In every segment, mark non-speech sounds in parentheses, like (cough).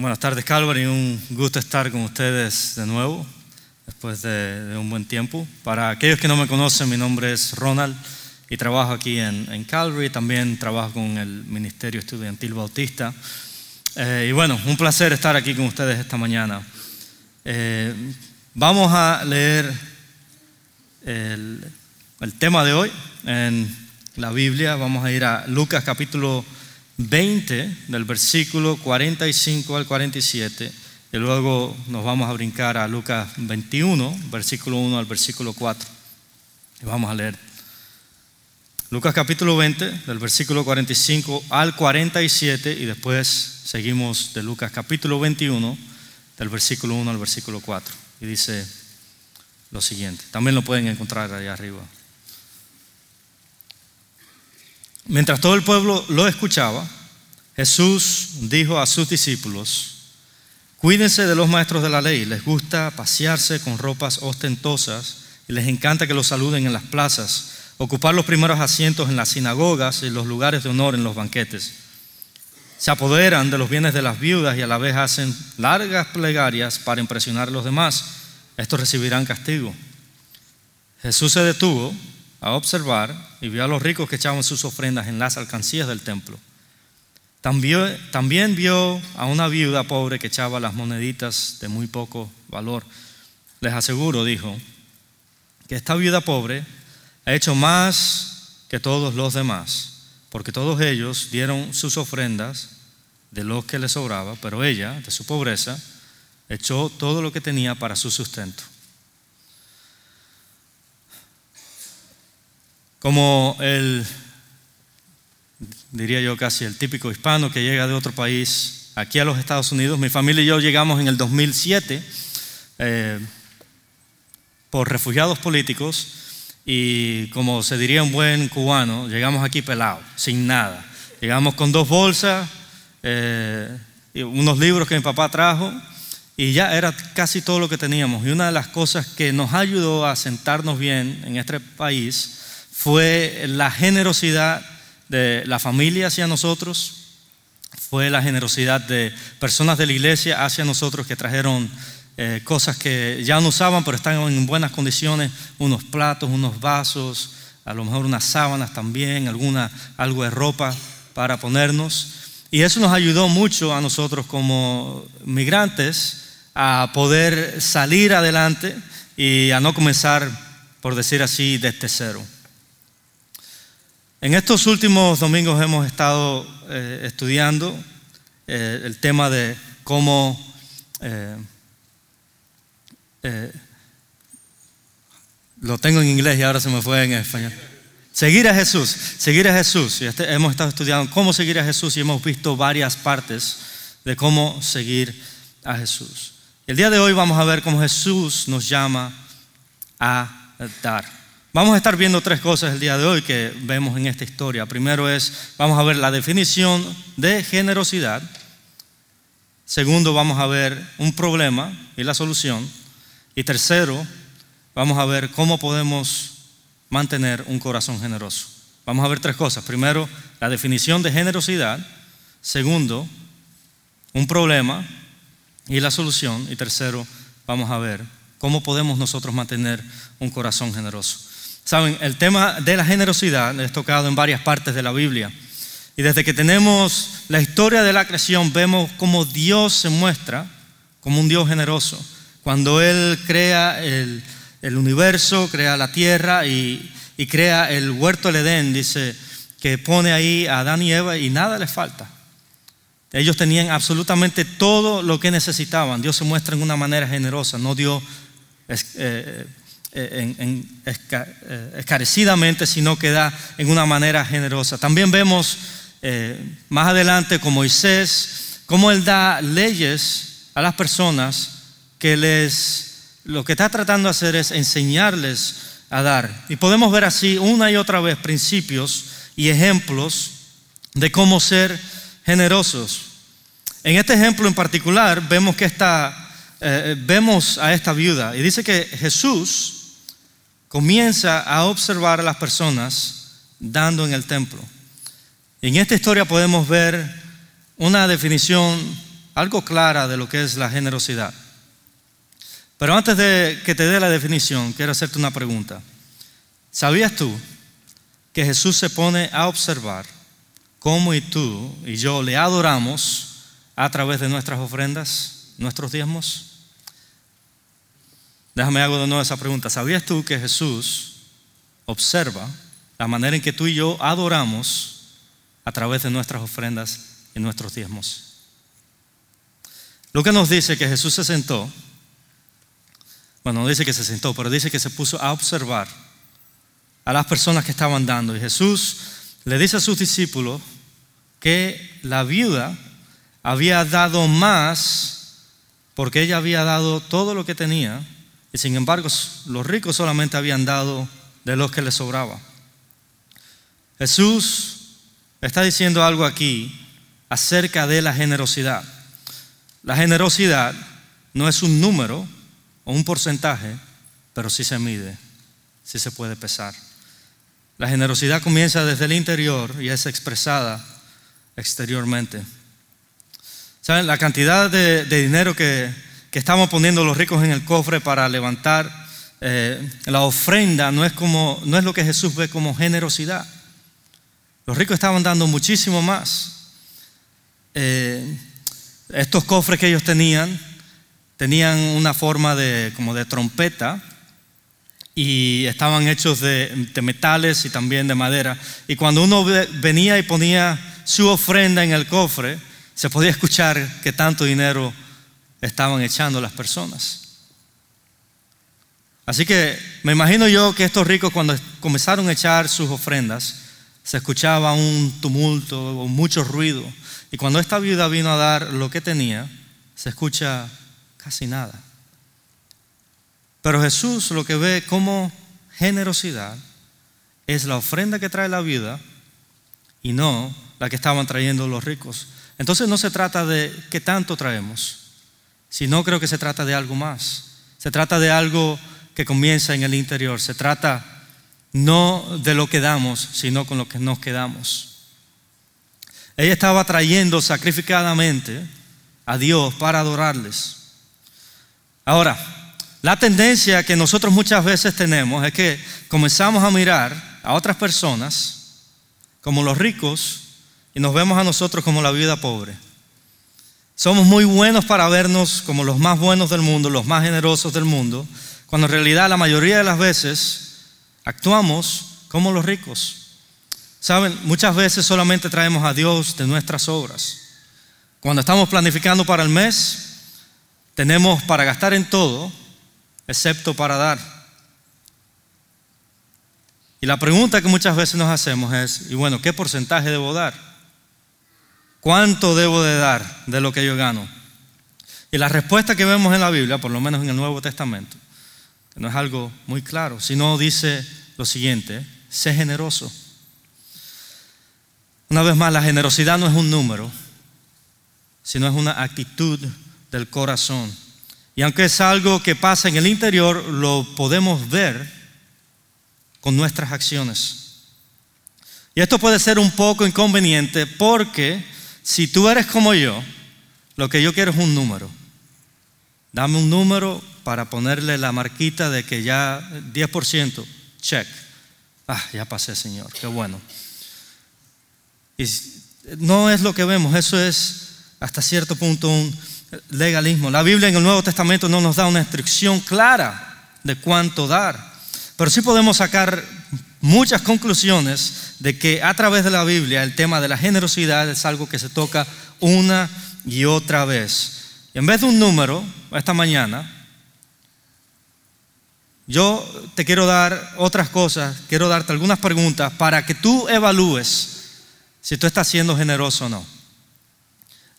Buenas tardes, Calvary. Un gusto estar con ustedes de nuevo después de, un buen tiempo. Para aquellos que no me conocen, mi nombre es Ronald y trabajo aquí en, en Calvary. También trabajo con el Ministerio Estudiantil Bautista. Eh, y bueno, un placer estar aquí con ustedes esta mañana. Eh, vamos a leer el, el tema de hoy en la Biblia. Vamos a ir a Lucas capítulo 20, del versículo 45 al 47, y luego nos vamos a brincar a Lucas 21, versículo 1 al versículo 4. Y vamos a leer. Lucas capítulo 20, del versículo 45 al 47, y después seguimos de Lucas capítulo 21, del versículo 1 al versículo 4. Y dice lo siguiente. También lo pueden encontrar allá arriba. Mientras todo el pueblo lo escuchaba, Jesús dijo a sus discípulos, cuídense de los maestros de la ley, les gusta pasearse con ropas ostentosas y les encanta que los saluden en las plazas, ocupar los primeros asientos en las sinagogas y los lugares de honor en los banquetes. Se apoderan de los bienes de las viudas y a la vez hacen largas plegarias para impresionar a los demás. Estos recibirán castigo. Jesús se detuvo a observar y vio a los ricos que echaban sus ofrendas en las alcancías del templo. También, vio a una viuda pobre que echaba las moneditas de muy poco valor. Les aseguro, dijo, que esta viuda pobre ha hecho más que todos los demás, porque todos ellos dieron sus ofrendas de lo que les sobraba, pero ella, de su pobreza, echó todo lo que tenía para su sustento. Como el, diría yo casi, el típico hispano que llega de otro país aquí a los Estados Unidos, mi familia y yo llegamos en el 2007 eh, por refugiados políticos y como se diría un buen cubano, llegamos aquí pelados, sin nada. Llegamos con dos bolsas, eh, unos libros que mi papá trajo y ya era casi todo lo que teníamos. Y una de las cosas que nos ayudó a sentarnos bien en este país fue la generosidad de la familia hacia nosotros, fue la generosidad de personas de la iglesia hacia nosotros que trajeron eh, cosas que ya no usaban, pero están en buenas condiciones, unos platos, unos vasos, a lo mejor unas sábanas también, alguna, algo de ropa para ponernos. Y eso nos ayudó mucho a nosotros como migrantes a poder salir adelante y a no comenzar, por decir así, desde cero. En estos últimos domingos hemos estado eh, estudiando eh, el tema de cómo eh, lo tengo en inglés y ahora se me fue en español. Seguir a Jesús, seguir a Jesús. Este, hemos estado estudiando cómo seguir a Jesús y hemos visto varias partes de cómo seguir a Jesús. El día de hoy vamos a ver cómo Jesús nos llama a dar. Vamos a estar viendo tres cosas el día de hoy que vemos en esta historia. Primero es, vamos a ver la definición de generosidad. Segundo, vamos a ver un problema y la solución. Y tercero, vamos a ver cómo podemos mantener un corazón generoso. Vamos a ver tres cosas. Primero, la definición de generosidad. Segundo, un problema y la solución. Y tercero, vamos a ver cómo podemos nosotros mantener un corazón generoso. Saben, el tema de la generosidad es tocado en varias partes de la Biblia. Y desde que tenemos la historia de la creación, vemos cómo Dios se muestra como un Dios generoso. Cuando Él crea el, universo, crea la tierra y, y crea el huerto del Edén, dice que pone ahí a Adán y Eva y nada les falta. Ellos tenían absolutamente todo lo que necesitaban. Dios se muestra en una manera generosa, no dio eh, eh, en, eh, escarecidamente, sino que da en una manera generosa. También vemos eh, más adelante con Moisés, cómo él da leyes a las personas que les, lo que está tratando de hacer es enseñarles a dar. Y podemos ver así una y otra vez principios y ejemplos de cómo ser generosos. En este ejemplo en particular vemos que esta, vemos a esta viuda y dice que Jesús comienza a observar a las personas dando en el templo. En esta historia podemos ver una definición algo clara de lo que es la generosidad. Pero antes de que te dé la definición, quiero hacerte una pregunta. ¿Sabías tú que Jesús se pone a observar cómo tú y yo le adoramos a través de nuestras ofrendas, nuestros diezmos? Déjame hago de nuevo esa pregunta. ¿Sabías tú que Jesús observa la manera en que tú y yo adoramos a través de nuestras ofrendas y nuestros diezmos? que nos dice que Jesús se sentó, bueno, no dice que se sentó, pero dice que se puso a observar a las personas que estaban dando. Y Jesús le dice a sus discípulos que la viuda había dado más porque ella había dado todo lo que tenía y sin embargo los ricos solamente habían dado de los que les sobraba. Jesús está diciendo algo aquí acerca de la generosidad. La generosidad no es un número o un porcentaje, pero sí se mide, sí se puede pesar. La generosidad comienza desde el interior y es expresada exteriormente. ¿Saben? La cantidad de, dinero que, estamos poniendo los ricos en el cofre para levantar eh, la ofrenda no es, como, no es lo que Jesús ve como generosidad. Los ricos estaban dando muchísimo más. Eh, estos cofres que ellos tenían tenían una forma de, como de trompeta y estaban hechos de, metales y también de madera. Y cuando uno venía y ponía su ofrenda en el cofre, se podía escuchar que tanto dinero estaban echando las personas. Así que me imagino yo que estos ricos cuando comenzaron a echar sus ofrendas, se escuchaba un tumulto o mucho ruido. Y cuando esta viuda vino a dar lo que tenía, se escucha casi nada. Pero Jesús lo que ve como generosidad es la ofrenda que trae la viuda y no la que estaban trayendo los ricos. Entonces no se trata de qué tanto traemos, sino creo que se trata de algo más. Se trata de algo que comienza en el interior. Se trata no de lo que damos, sino con lo que nos quedamos. Ella estaba trayendo sacrificadamente a Dios para adorarles. Ahora, la tendencia que nosotros muchas veces tenemos es que comenzamos a mirar a otras personas como los ricos y nos vemos a nosotros como la vida pobre. Somos muy buenos para vernos como los más buenos del mundo, los más generosos del mundo, cuando en realidad la mayoría de las veces actuamos como los ricos. Saben, muchas veces solamente traemos a Dios de nuestras obras. Cuando estamos planificando para el mes, tenemos para gastar en todo, excepto para dar. Y la pregunta que muchas veces nos hacemos es, y bueno, ¿qué porcentaje debo dar? ¿Cuánto debo de dar de lo que yo gano? Y la respuesta que vemos en la Biblia, por lo menos en el Nuevo Testamento, no es algo muy claro, sino dice lo siguiente, sé generoso. Una vez más, la generosidad no es un número, sino es una actitud del corazón. Y aunque es algo que pasa en el interior, lo podemos ver con nuestras acciones. Y esto puede ser un poco inconveniente porque si tú eres como yo, lo que yo quiero es un número. Dame un número para ponerle la marquita de que ya 10%, check. Ah, ya pasé, Señor, qué bueno. Y no es lo que vemos, eso es hasta cierto punto un legalismo. La Biblia en el Nuevo Testamento no nos da una instrucción clara de cuánto dar, pero sí podemos sacar muchas conclusiones de que a través de la Biblia el tema de la generosidad es algo que se toca una y otra vez. En vez de un número, esta mañana, yo te quiero dar otras cosas, quiero darte algunas preguntas para que tú evalúes si tú estás siendo generoso o no.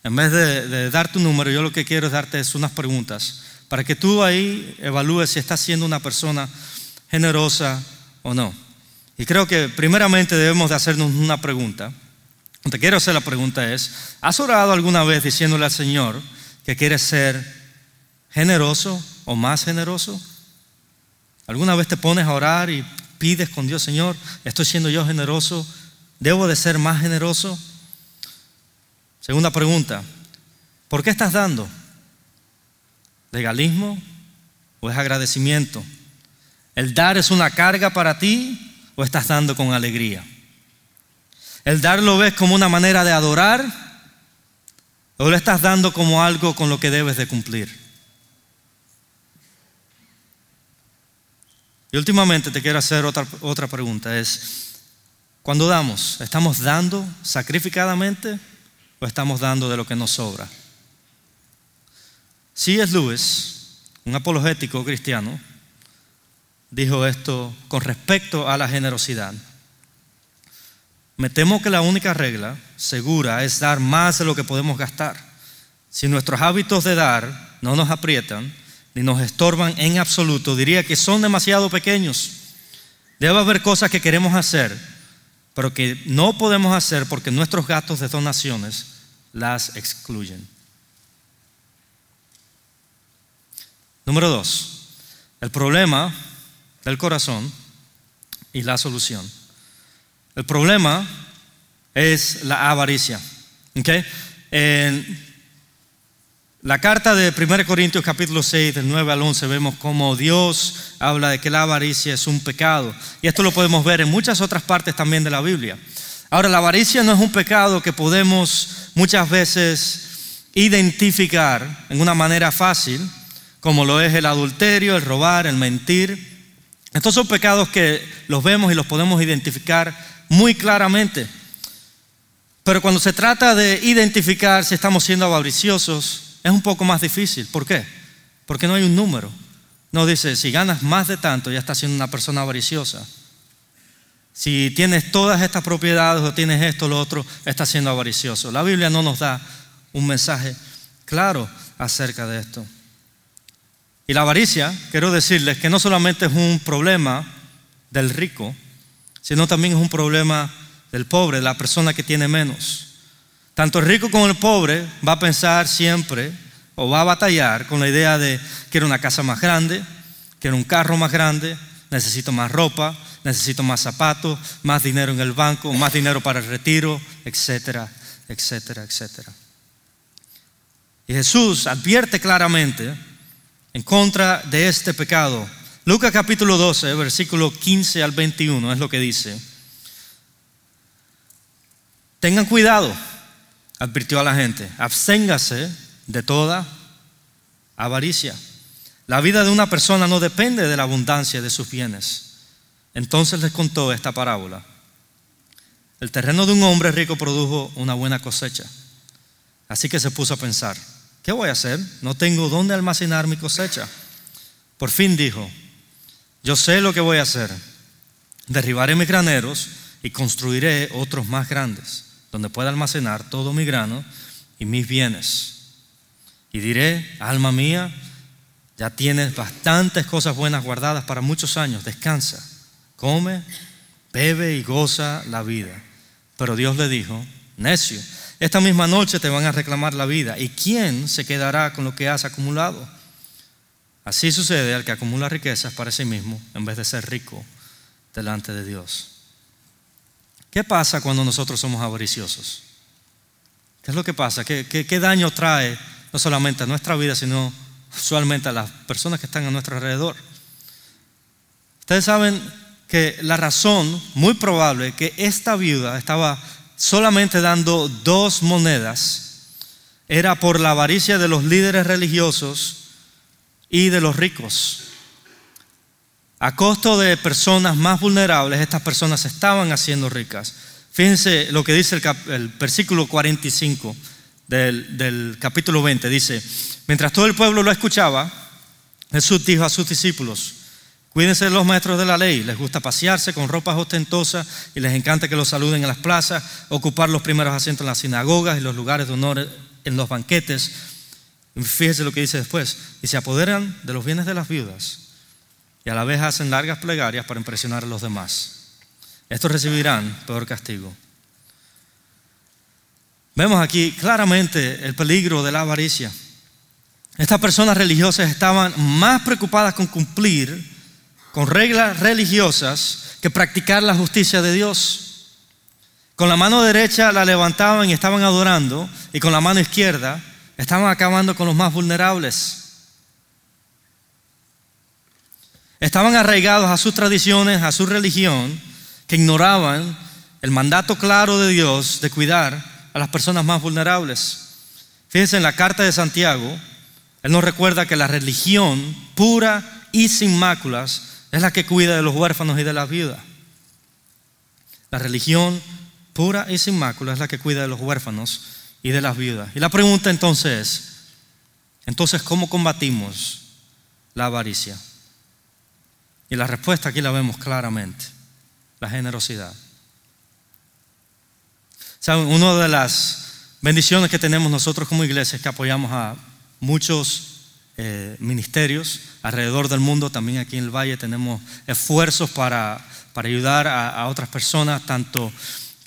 En vez de, dar tu número, yo lo que quiero es darte unas preguntas para que tú ahí evalúes si estás siendo una persona generosa o no. Y creo que primeramente debemos de hacernos una pregunta. Te quiero hacer la pregunta es, ¿has orado alguna vez diciéndole al Señor que quieres ser generoso o más generoso? ¿Alguna vez te pones a orar y pides con Dios, Señor, estoy siendo yo generoso? ¿Debo de ser más generoso? Segunda pregunta, ¿Por qué estás dando? ¿Legalismo o es agradecimiento? ¿El dar es una carga para ti o estás dando con alegría? ¿El dar lo ves como una manera de adorar o lo estás dando como algo con lo que debes de cumplir? Y últimamente te quiero hacer otra, otra pregunta, es, cuando damos, ¿estamos dando sacrificadamente o estamos dando de lo que nos sobra? es Lewis, un apologético cristiano, dijo esto con respecto a la generosidad. Me temo que la única regla segura es dar más de lo que podemos gastar. Si nuestros hábitos de dar no nos aprietan ni nos estorban en absoluto, diría que son demasiado pequeños. Debe haber cosas que queremos hacer, pero que no podemos hacer porque nuestros gastos de donaciones las excluyen. Número dos, el problema del corazón y la solución. El problema es la avaricia. En la carta de 1 Corintios capítulo 6, del 9 al 11, vemos cómo Dios habla de que la avaricia es un pecado. Y esto lo podemos ver en muchas otras partes también de la Biblia. Ahora, la avaricia no es un pecado que podemos muchas veces identificar en una manera fácil, como lo es el adulterio, el robar, el mentir. Estos son pecados que los vemos y los podemos identificar muy claramente. Pero cuando se trata de identificar si estamos siendo avariciosos, es un poco más difícil. ¿Por qué? Porque no hay un número. No dice, si ganas más de tanto, ya estás siendo una persona avariciosa. Si tienes todas estas propiedades o tienes esto o lo otro, estás siendo avaricioso. La Biblia no nos da un mensaje claro acerca de esto. Y la avaricia, quiero decirles que no solamente es un problema del rico, sino también es un problema del pobre, de la persona que tiene menos. Tanto el rico como el pobre va a pensar siempre o va a batallar con la idea de quiero una casa más grande, quiero un carro más grande, necesito más ropa, necesito más zapatos, más dinero en el banco, más dinero para el retiro, etcétera, etcétera, etcétera. Y Jesús advierte claramente en contra de este pecado. Lucas capítulo 12, versículo 15 al 21 es lo que dice. Tengan cuidado, advirtió a la gente, absténgase de toda avaricia. La vida de una persona no depende de la abundancia de sus bienes. Entonces les contó esta parábola. El terreno de un hombre rico produjo una buena cosecha. Así que se puso a pensar, ¿Qué voy a hacer? No tengo dónde almacenar mi cosecha. Por fin dijo, yo sé lo que voy a hacer. Derribaré mis graneros y construiré otros más grandes, donde pueda almacenar todo mi grano y mis bienes. Y diré, alma mía, ya tienes bastantes cosas buenas guardadas para muchos años, descansa, come, bebe y goza la vida. Pero Dios le dijo, necio, esta misma noche te van a reclamar la vida. ¿Y quién se quedará con lo que has acumulado? Así sucede al que acumula riquezas para sí mismo en vez de ser rico delante de Dios. ¿Qué pasa cuando nosotros somos avariciosos? ¿Qué es lo que pasa? ¿Qué, daño trae no solamente a nuestra vida, sino usualmente a las personas que están a nuestro alrededor? Ustedes saben que la razón muy probable que esta viuda estaba solamente dando dos monedas era por la avaricia de los líderes religiosos y de los ricos. A costo de personas más vulnerables, estas personas estaban haciendo ricas. Fíjense lo que dice el, versículo 45 del, del capítulo 20. Dice, mientras todo el pueblo lo escuchaba, Jesús dijo a sus discípulos, Cuídense de los maestros de la ley, les gusta pasearse con ropas ostentosas y les encanta que los saluden en las plazas, ocupar los primeros asientos en las sinagogas y los lugares de honor en los banquetes. Fíjese lo que dice después, y se apoderan de los bienes de las viudas y a la vez hacen largas plegarias para impresionar a los demás. Estos recibirán peor castigo. Vemos aquí claramente el peligro de la avaricia. Estas personas religiosas estaban más preocupadas con cumplir con reglas religiosas que practicar la justicia de Dios. Con la mano derecha la levantaban y estaban adorando y con la mano izquierda Estaban acabando con los más vulnerables. Estaban arraigados a sus tradiciones, a su religión, que ignoraban el mandato claro de Dios de cuidar a las personas más vulnerables. Fíjense en la carta de Santiago, él nos recuerda que la religión pura y sin máculas es la que cuida de los huérfanos y de las viudas. La religión pura y sin máculas es la que cuida de los huérfanos y de las viudas. Y la pregunta entonces es, entonces, ¿cómo combatimos la avaricia? Y la respuesta aquí la vemos claramente, la generosidad. ¿Saben? Una de las bendiciones que tenemos nosotros como iglesia es que apoyamos a muchos eh, ministerios alrededor del mundo. También aquí en el Valle tenemos esfuerzos para, ayudar a, otras personas, tanto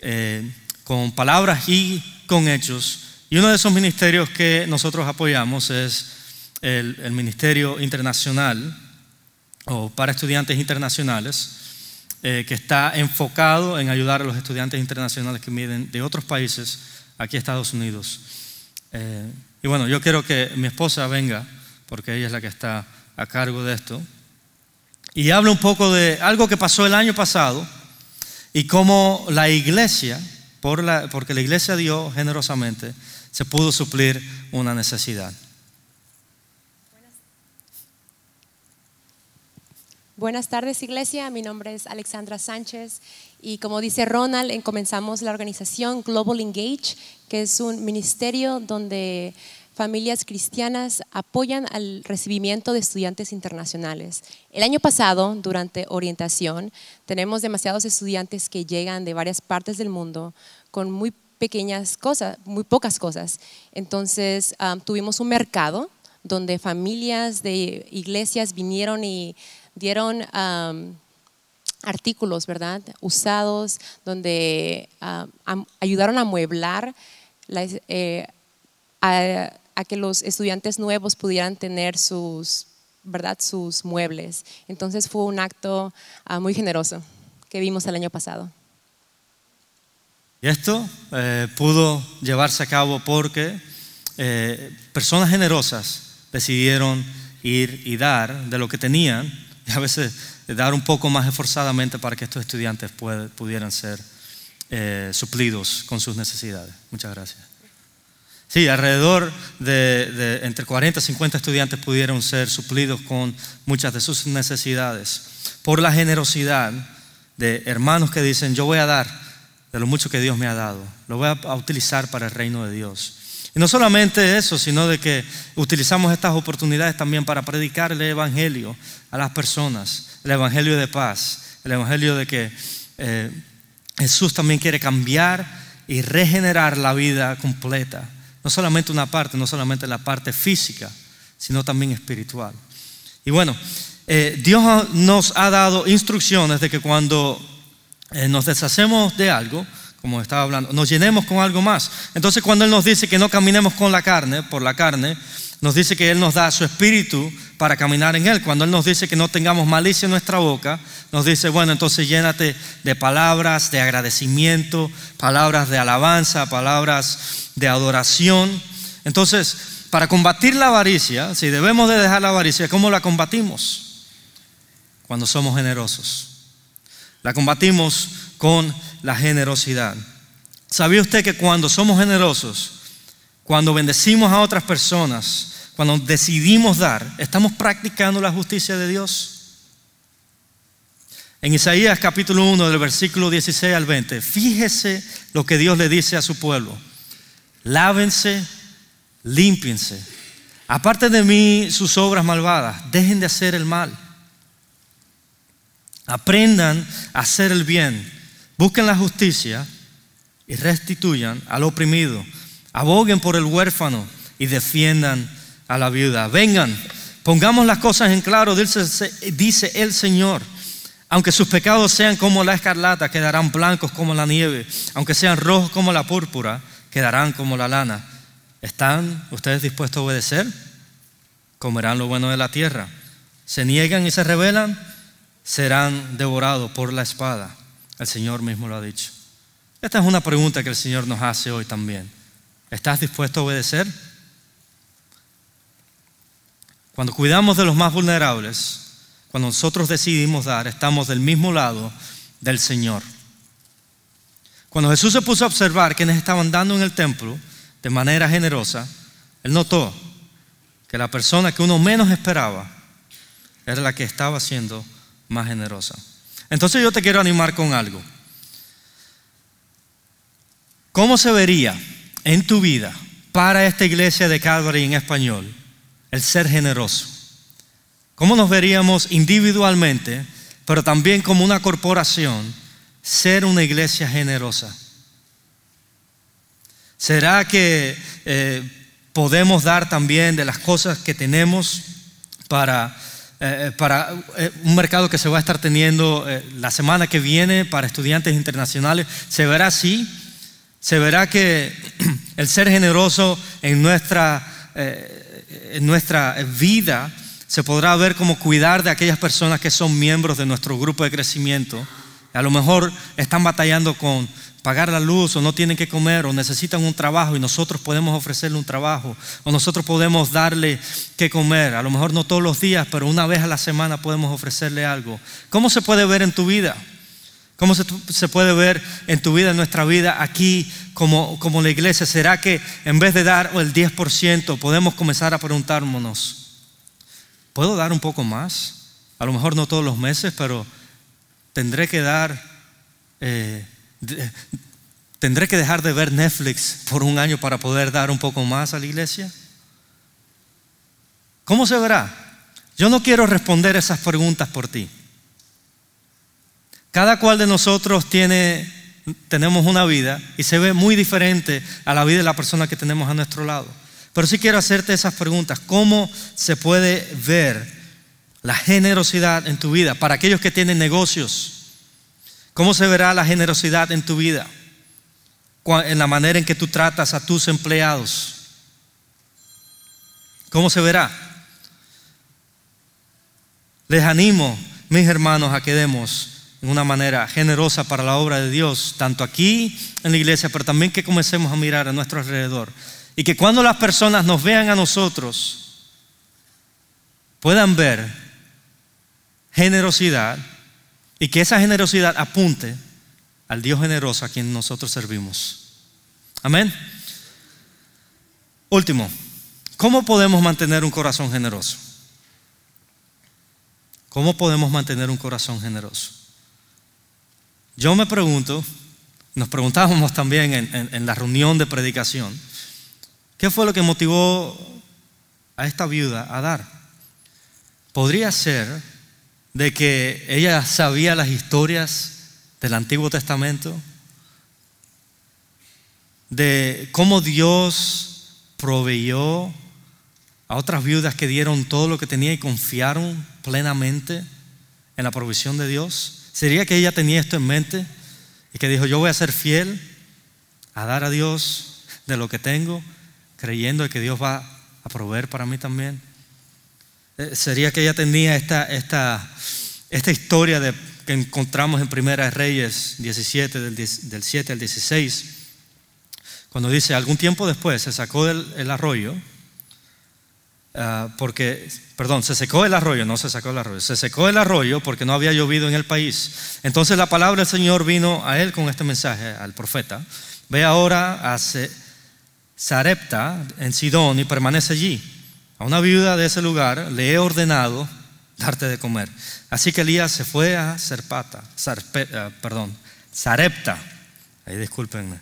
eh, con palabras y con hechos. Y uno de esos ministerios que nosotros apoyamos es el, Ministerio Internacional o para estudiantes internacionales eh, que está enfocado en ayudar a los estudiantes internacionales que vienen de otros países aquí a Estados Unidos. Y bueno, yo quiero que mi esposa venga, porque ella es la que está a cargo de esto, y hable un poco de algo que pasó el año pasado y cómo la iglesia, por la, porque la iglesia dio generosamente, se pudo suplir una necesidad. Buenas tardes, iglesia. Mi nombre es Alexandra Sánchez y como dice Ronald, comenzamos la organización Global Engage, que es un ministerio donde familias cristianas apoyan al recibimiento de estudiantes internacionales. El año pasado, durante orientación, tenemos demasiados estudiantes que llegan de varias partes del mundo con muy pequeñas cosas, muy pocas cosas. Entonces, tuvimos un mercado donde familias de iglesias vinieron y dieron artículos, ¿verdad? Usados, donde ayudaron a amueblar eh, a, que los estudiantes nuevos pudieran tener sus, ¿verdad? Sus muebles. Entonces fue un acto ah, muy generoso que vimos el año pasado. Y esto eh, pudo llevarse a cabo porque eh, personas generosas decidieron ir y dar de lo que tenían y a veces dar un poco más esforzadamente para que estos estudiantes pudieran ser eh, suplidos con sus necesidades. Muchas gracias. Sí, alrededor de, entre 40 y 50 estudiantes pudieron ser suplidos con muchas de sus necesidades por la generosidad de hermanos que dicen, yo voy a dar de lo mucho que Dios me ha dado, lo voy a utilizar para el reino de Dios. Y no solamente eso, sino de que utilizamos estas oportunidades también para predicar el Evangelio a las personas, el Evangelio de paz, el Evangelio de que eh, Jesús también quiere cambiar y regenerar la vida completa. No solamente una parte, no solamente la parte física, sino también espiritual. Y bueno, eh, Dios nos ha dado instrucciones de que cuando eh, nos deshacemos de algo, como estaba hablando, nos llenemos con algo más. Entonces cuando Él nos dice que no caminemos con la carne, por la carne, nos dice que Él nos da su espíritu para caminar en Él. Cuando Él nos dice que no tengamos malicia en nuestra boca, nos dice, bueno, entonces llénate de palabras de agradecimiento, palabras de alabanza, palabras de adoración. Entonces, para combatir la avaricia, si debemos de dejar la avaricia, ¿cómo la combatimos? Cuando somos generosos. La combatimos con la generosidad. ¿Sabía usted que cuando somos generosos, cuando bendecimos a otras personas, cuando decidimos dar, estamos practicando la justicia de Dios? En Isaías capítulo 1 del versículo 16 al 20, fíjese lo que Dios le dice a su pueblo. Lávense, límpiense. Aparte de mí sus obras malvadas, dejen de hacer el mal. Aprendan a hacer el bien Busquen la justicia y restituyan al oprimido. Aboguen por el huérfano y defiendan a la viuda. Vengan, pongamos las cosas en claro, dice, dice el Señor. Aunque sus pecados sean como la escarlata, quedarán blancos como la nieve. Aunque sean rojos como la púrpura, quedarán como la lana. ¿Están ustedes dispuestos a obedecer? Comerán lo bueno de la tierra. Se niegan y se rebelan, serán devorados por la espada. El Señor mismo lo ha dicho. Esta es una pregunta que el Señor nos hace hoy también. ¿Estás dispuesto a obedecer? cuando cuidamos de los más vulnerables, cuando nosotros decidimos dar, estamos del mismo lado del Señor. Cuando Jesús se puso a observar quienes estaban dando en el templo de manera generosa, Él notó que la persona que uno menos esperaba era la que estaba siendo más generosa. Entonces yo te quiero animar con algo. ¿Cómo se vería en tu vida para esta iglesia de Calvary en español el ser generoso? ¿Cómo nos veríamos individualmente, pero también como una corporación, ser una iglesia generosa? ¿Será que eh, podemos dar también de las cosas que tenemos para, eh, para eh, un mercado que se va a estar teniendo la semana que viene para estudiantes internacionales? ¿Se verá así? ¿Se verá que (clears throat) el ser generoso en nuestra, en nuestra vida se podrá ver como cuidar de aquellas personas que son miembros de nuestro grupo de crecimiento. A lo mejor están batallando con pagar la luz o no tienen que comer o necesitan un trabajo y nosotros podemos ofrecerle un trabajo o nosotros podemos darle que comer. A lo mejor no todos los días, pero una vez a la semana podemos ofrecerle algo. ¿Cómo se puede ver en tu vida? ¿Cómo se, puede ver en tu vida, en nuestra vida, aquí como, como la iglesia? ¿Será que en vez de dar el 10% podemos comenzar a preguntarnos, ¿Puedo dar un poco más? A lo mejor no todos los meses, pero tendré que dar, eh, tendré que dejar de ver Netflix por un año para poder dar un poco más a la iglesia. ¿Cómo se verá? Yo no quiero responder esas preguntas por ti. Cada cual de nosotros tiene, tenemos una vida y se ve muy diferente a la vida de la persona que tenemos a nuestro lado. Pero sí quiero hacerte esas preguntas. ¿Cómo se puede ver la generosidad en tu vida? Para aquellos que tienen negocios, ¿cómo se verá la generosidad en tu vida? En la manera en que tú tratas a tus empleados. ¿Cómo se verá? Les animo, mis hermanos, a que demos en una manera generosa para la obra de Dios, tanto aquí en la iglesia, pero también que comencemos a mirar a nuestro alrededor y que cuando las personas nos vean a nosotros, puedan ver generosidad y que esa generosidad apunte al Dios generoso a quien nosotros servimos. Amén. Último, ¿cómo podemos mantener un corazón generoso? ¿Cómo podemos mantener un corazón generoso? Yo me pregunto, nos preguntábamos también en, la reunión de predicación, ¿Qué fue lo que motivó a esta viuda a dar? Podría ser de que ella sabía las historias del Antiguo Testamento, de cómo Dios proveyó a otras viudas que dieron todo lo que tenía y confiaron plenamente en la provisión de Dios. ¿Sería que ella tenía esto en mente y que dijo, yo voy a ser fiel a dar a Dios de lo que tengo creyendo que Dios va a proveer para mí también. Eh, sería que ella tenía esta, esta, esta historia que encontramos en Primera Reyes 17, del, del 7 al 16, cuando dice, algún tiempo después se sacó el, arroyo, ah, porque, perdón, se secó el arroyo, no se sacó el arroyo, se secó el arroyo porque no había llovido en el país. Entonces la palabra del Señor vino a él con este mensaje, al profeta, ve ahora, hace Sarepta en Sidón y permanece allí. A una viuda de ese lugar le he ordenado darte de comer. Así que Elías se fue a Serpata, eh, perdón, Sarepta. Ahí discúlpenme.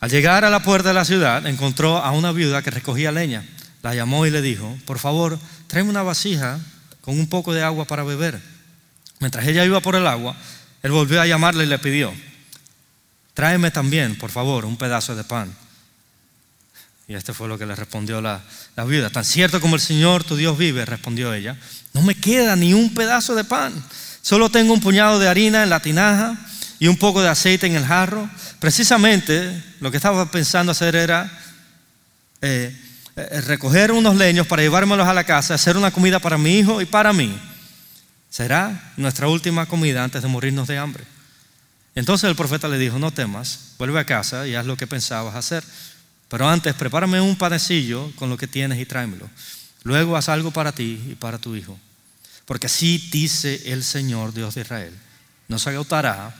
Al llegar a la puerta de la ciudad, encontró a una viuda que recogía leña. La llamó y le dijo, por favor, tráeme una vasija con un poco de agua para beber. Mientras ella iba por el agua, él volvió a llamarle y le pidió, tráeme también, por favor, un pedazo de pan. Y este fue lo que le respondió la, la viuda. Tan cierto como el Señor tu Dios vive, respondió ella, no me queda ni un pedazo de pan. Solo tengo un puñado de harina en la tinaja y un poco de aceite en el jarro. Precisamente lo que estaba pensando hacer era eh, recoger unos leños para llevármelos a la casa, hacer una comida para mi hijo y para mí. Será nuestra última comida antes de morirnos de hambre. Entonces el profeta le dijo, no temas, vuelve a casa y haz lo que pensabas hacer. Pero antes, prepárame un panecillo con lo que tienes y tráemelo. Luego haz algo para ti y para tu hijo. Porque así dice el Señor Dios de Israel. No se agotará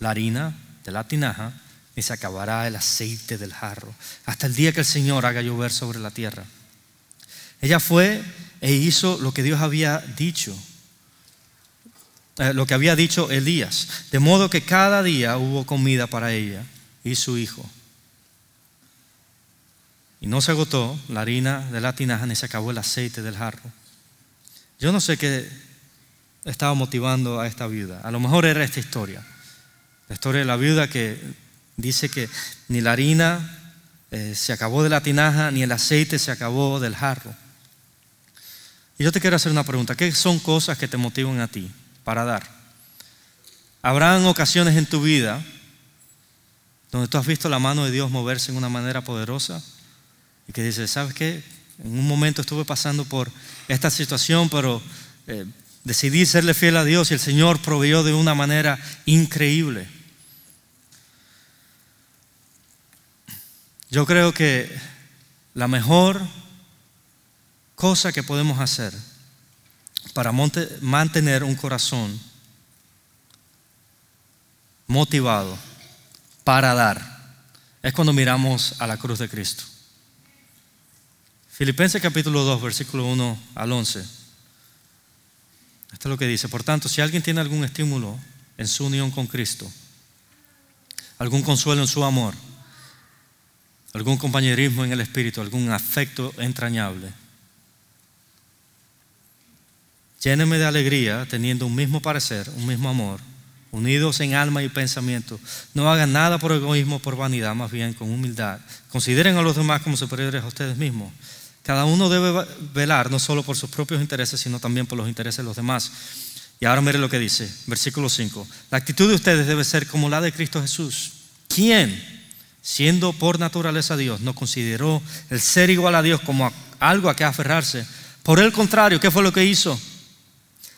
la harina de la tinaja, ni se acabará el aceite del jarro, hasta el día que el Señor haga llover sobre la tierra. Ella fue e hizo lo que Dios había dicho, eh, lo que había dicho Elías, de modo que cada día hubo comida para ella y su hijo. Y no se agotó la harina de la tinaja ni se acabó el aceite del jarro. Yo no sé qué estaba motivando a esta viuda. A lo mejor era esta historia. La historia de la viuda que dice que ni la harina eh, se acabó de la tinaja ni el aceite se acabó del jarro. Y yo te quiero hacer una pregunta. ¿Qué son cosas que te motivan a ti para dar? Habrán ocasiones en tu vida donde tú has visto la mano de Dios moverse en una manera poderosa y que dices, ¿sabes qué? En un momento estuve pasando por esta situación, pero eh, decidí serle fiel a Dios y el Señor proveyó de una manera increíble. Yo creo que la mejor cosa que podemos hacer para mantener un corazón motivado para dar es cuando miramos a la cruz de Cristo. Filipenses capítulo 2, versículo 1 al 11. Esto es lo que dice. Por tanto, si alguien tiene algún estímulo en su unión con Cristo, algún consuelo en su amor, algún compañerismo en el espíritu, algún afecto entrañable, lléneme de alegría teniendo un mismo parecer, un mismo amor, unidos en alma y pensamiento. No hagan nada por egoísmo, por vanidad, más bien con humildad. Consideren a los demás como superiores a ustedes mismos. Cada uno debe velar no solo por sus propios intereses, sino también por los intereses de los demás. Y ahora mire lo que dice, versículo 5. La actitud de ustedes debe ser como la de Cristo Jesús, quien, siendo por naturaleza Dios, no consideró el ser igual a Dios como algo a que aferrarse. Por el contrario, ¿qué fue lo que hizo?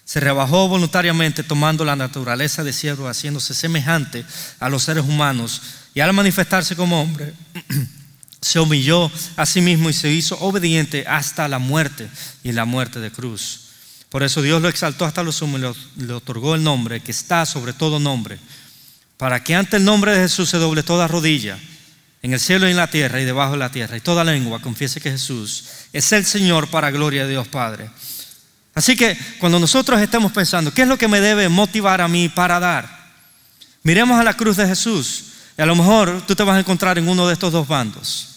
Se rebajó voluntariamente tomando la naturaleza de siervo, haciéndose semejante a los seres humanos y al manifestarse como hombre. (clears throat) se humilló a sí mismo y se hizo obediente hasta la muerte y la muerte de cruz. Por eso Dios lo exaltó hasta lo sumo y le otorgó el nombre que está sobre todo nombre, para que ante el nombre de Jesús se doble toda rodilla, en el cielo y en la tierra y debajo de la tierra, y toda lengua confiese que Jesús es el Señor para gloria de Dios Padre. Así que cuando nosotros estemos pensando, ¿qué es lo que me debe motivar a mí para dar? Miremos a la cruz de Jesús. Y a lo mejor tú te vas a encontrar en uno de estos dos bandos.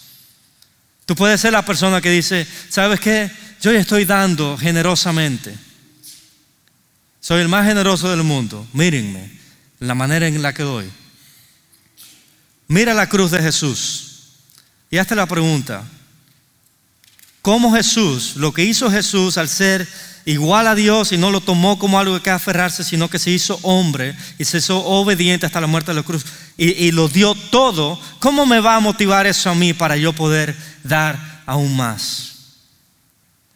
Tú puedes ser la persona que dice, ¿sabes qué? Yo estoy dando generosamente. Soy el más generoso del mundo. Mírenme, la manera en la que doy. Mira la cruz de Jesús. Y hazte la pregunta. ¿Cómo Jesús, lo que hizo Jesús al ser igual a Dios y no lo tomó como algo que aferrarse, sino que se hizo hombre y se hizo obediente hasta la muerte de la cruz y, y lo dio todo, ¿cómo me va a motivar eso a mí para yo poder dar aún más?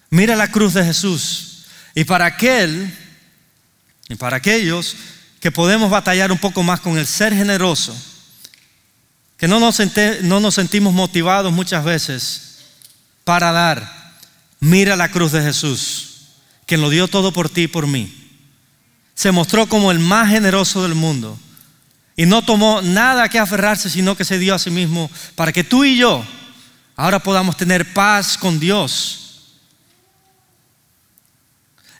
Mira la cruz de Jesús. Y para aquel, y para aquellos que podemos batallar un poco más con el ser generoso, que no nos, no nos sentimos motivados muchas veces para dar, mira la cruz de Jesús quien lo dio todo por ti y por mí. Se mostró como el más generoso del mundo. Y no tomó nada que aferrarse, sino que se dio a sí mismo para que tú y yo ahora podamos tener paz con Dios.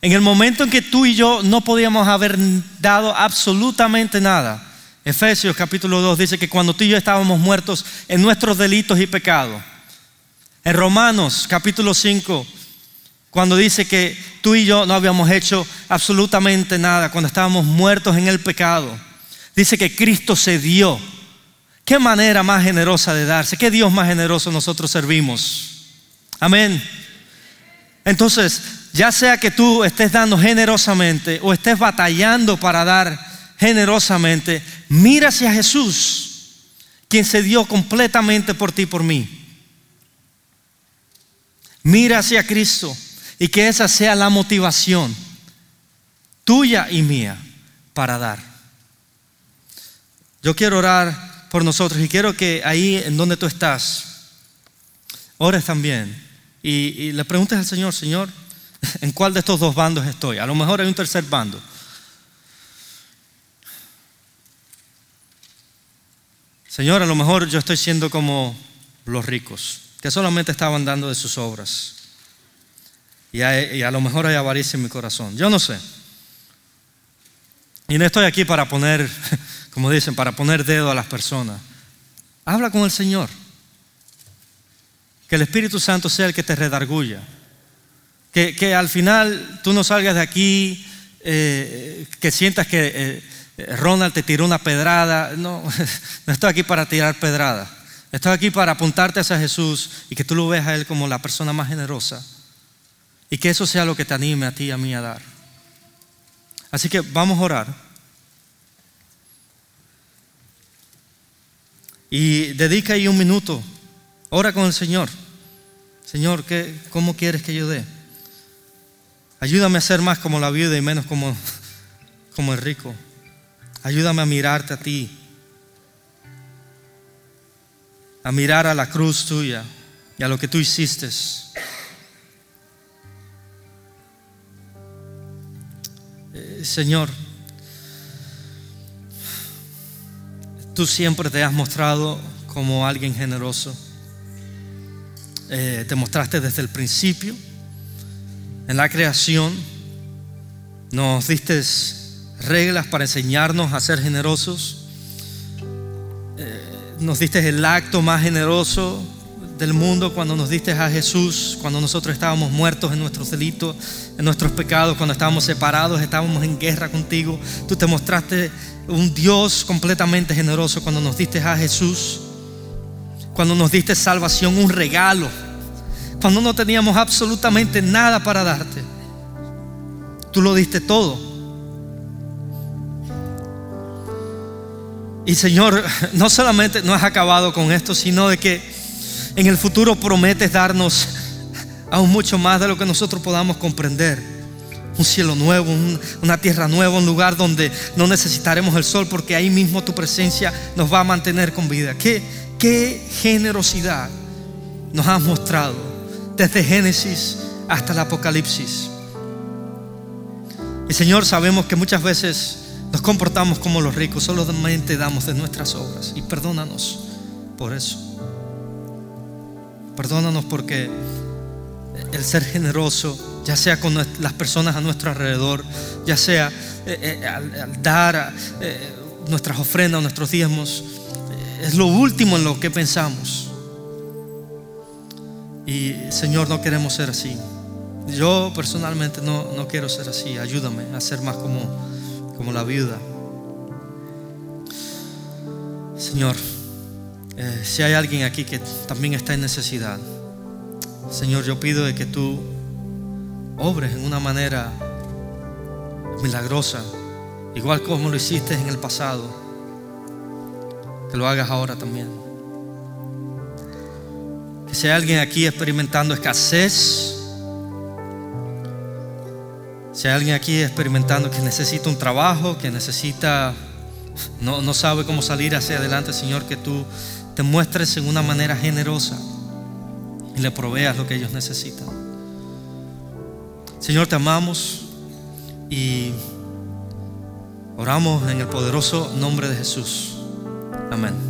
En el momento en que tú y yo no podíamos haber dado absolutamente nada, Efesios capítulo 2 dice que cuando tú y yo estábamos muertos en nuestros delitos y pecados, en Romanos capítulo 5 cuando dice que tú y yo no habíamos hecho absolutamente nada, cuando estábamos muertos en el pecado. Dice que Cristo se dio. ¿Qué manera más generosa de darse? ¿Qué Dios más generoso nosotros servimos? Amén. Entonces, ya sea que tú estés dando generosamente o estés batallando para dar generosamente, mira hacia Jesús, quien se dio completamente por ti y por mí. Mira hacia Cristo y que esa sea la motivación tuya y mía para dar. Yo quiero orar por nosotros y quiero que ahí en donde tú estás, ores también y, y le preguntes al Señor, Señor, ¿en cuál de estos dos bandos estoy? A lo mejor hay un tercer bando. Señor, a lo mejor yo estoy siendo como los ricos, que solamente estaban dando de sus obras. Y a, lo mejor hay avaricia en mi corazón. Yo no sé. Y no estoy aquí para poner, (laughs) como dicen, para poner dedo a las personas. Habla con el Señor. Que el Espíritu Santo sea el que te redarguya. Que, que al final tú no salgas de aquí, eh, que sientas que eh, Ronald te tiró una pedrada. No, (laughs) no estoy aquí para tirar pedrada. Estoy aquí para apuntarte hacia Jesús y que tú lo veas a Él como la persona más generosa. Y que eso sea lo que te anime a ti y a mí a dar. Así que vamos a orar. Y dedica ahí un minuto. Ora con el Señor. Señor, ¿qué, ¿cómo quieres que yo dé? Ayúdame a ser más como la viuda y menos como, (laughs) como el rico. Ayúdame a mirarte a ti. A mirar a la cruz tuya y a lo que tú hiciste. Eh, Señor, tú siempre te has mostrado como alguien generoso. Eh, te mostraste desde el principio, en la creación. Nos diste reglas para enseñarnos a ser generosos. Eh, nos diste el acto más generoso del mundo cuando nos diste a Jesús, cuando nosotros estábamos muertos en nuestros delitos, en nuestros pecados, cuando estábamos separados, estábamos en guerra contigo. Tú te mostraste un Dios completamente generoso cuando nos diste a Jesús, cuando nos diste salvación, un regalo, cuando no teníamos absolutamente nada para darte. Tú lo diste todo. Y Señor, no solamente no has acabado con esto, sino de que en el futuro prometes darnos aún mucho más de lo que nosotros podamos comprender. Un cielo nuevo, una tierra nueva, un lugar donde no necesitaremos el sol porque ahí mismo tu presencia nos va a mantener con vida. ¿Qué, qué generosidad nos has mostrado desde Génesis hasta el Apocalipsis? Y Señor, sabemos que muchas veces nos comportamos como los ricos, solamente damos de nuestras obras. Y perdónanos por eso. Perdónanos porque el ser generoso, ya sea con las personas a nuestro alrededor, ya sea eh, eh, al, dar eh, nuestras ofrendas, nuestros diezmos, es lo último en lo que pensamos. Y Señor, no queremos ser así. Yo personalmente no, no quiero ser así. Ayúdame a ser más como, como la viuda. Señor. Eh, si hay alguien aquí que también está en necesidad, Señor, yo pido de que tú obres en una manera milagrosa, igual como lo hiciste en el pasado, que lo hagas ahora también. Que si hay alguien aquí experimentando escasez, si hay alguien aquí experimentando que necesita un trabajo, que necesita, no, no sabe cómo salir hacia adelante, Señor, que tú te muestres en una manera generosa y le proveas lo que ellos necesitan. Señor, te amamos y oramos en el poderoso nombre de Jesús. Amén.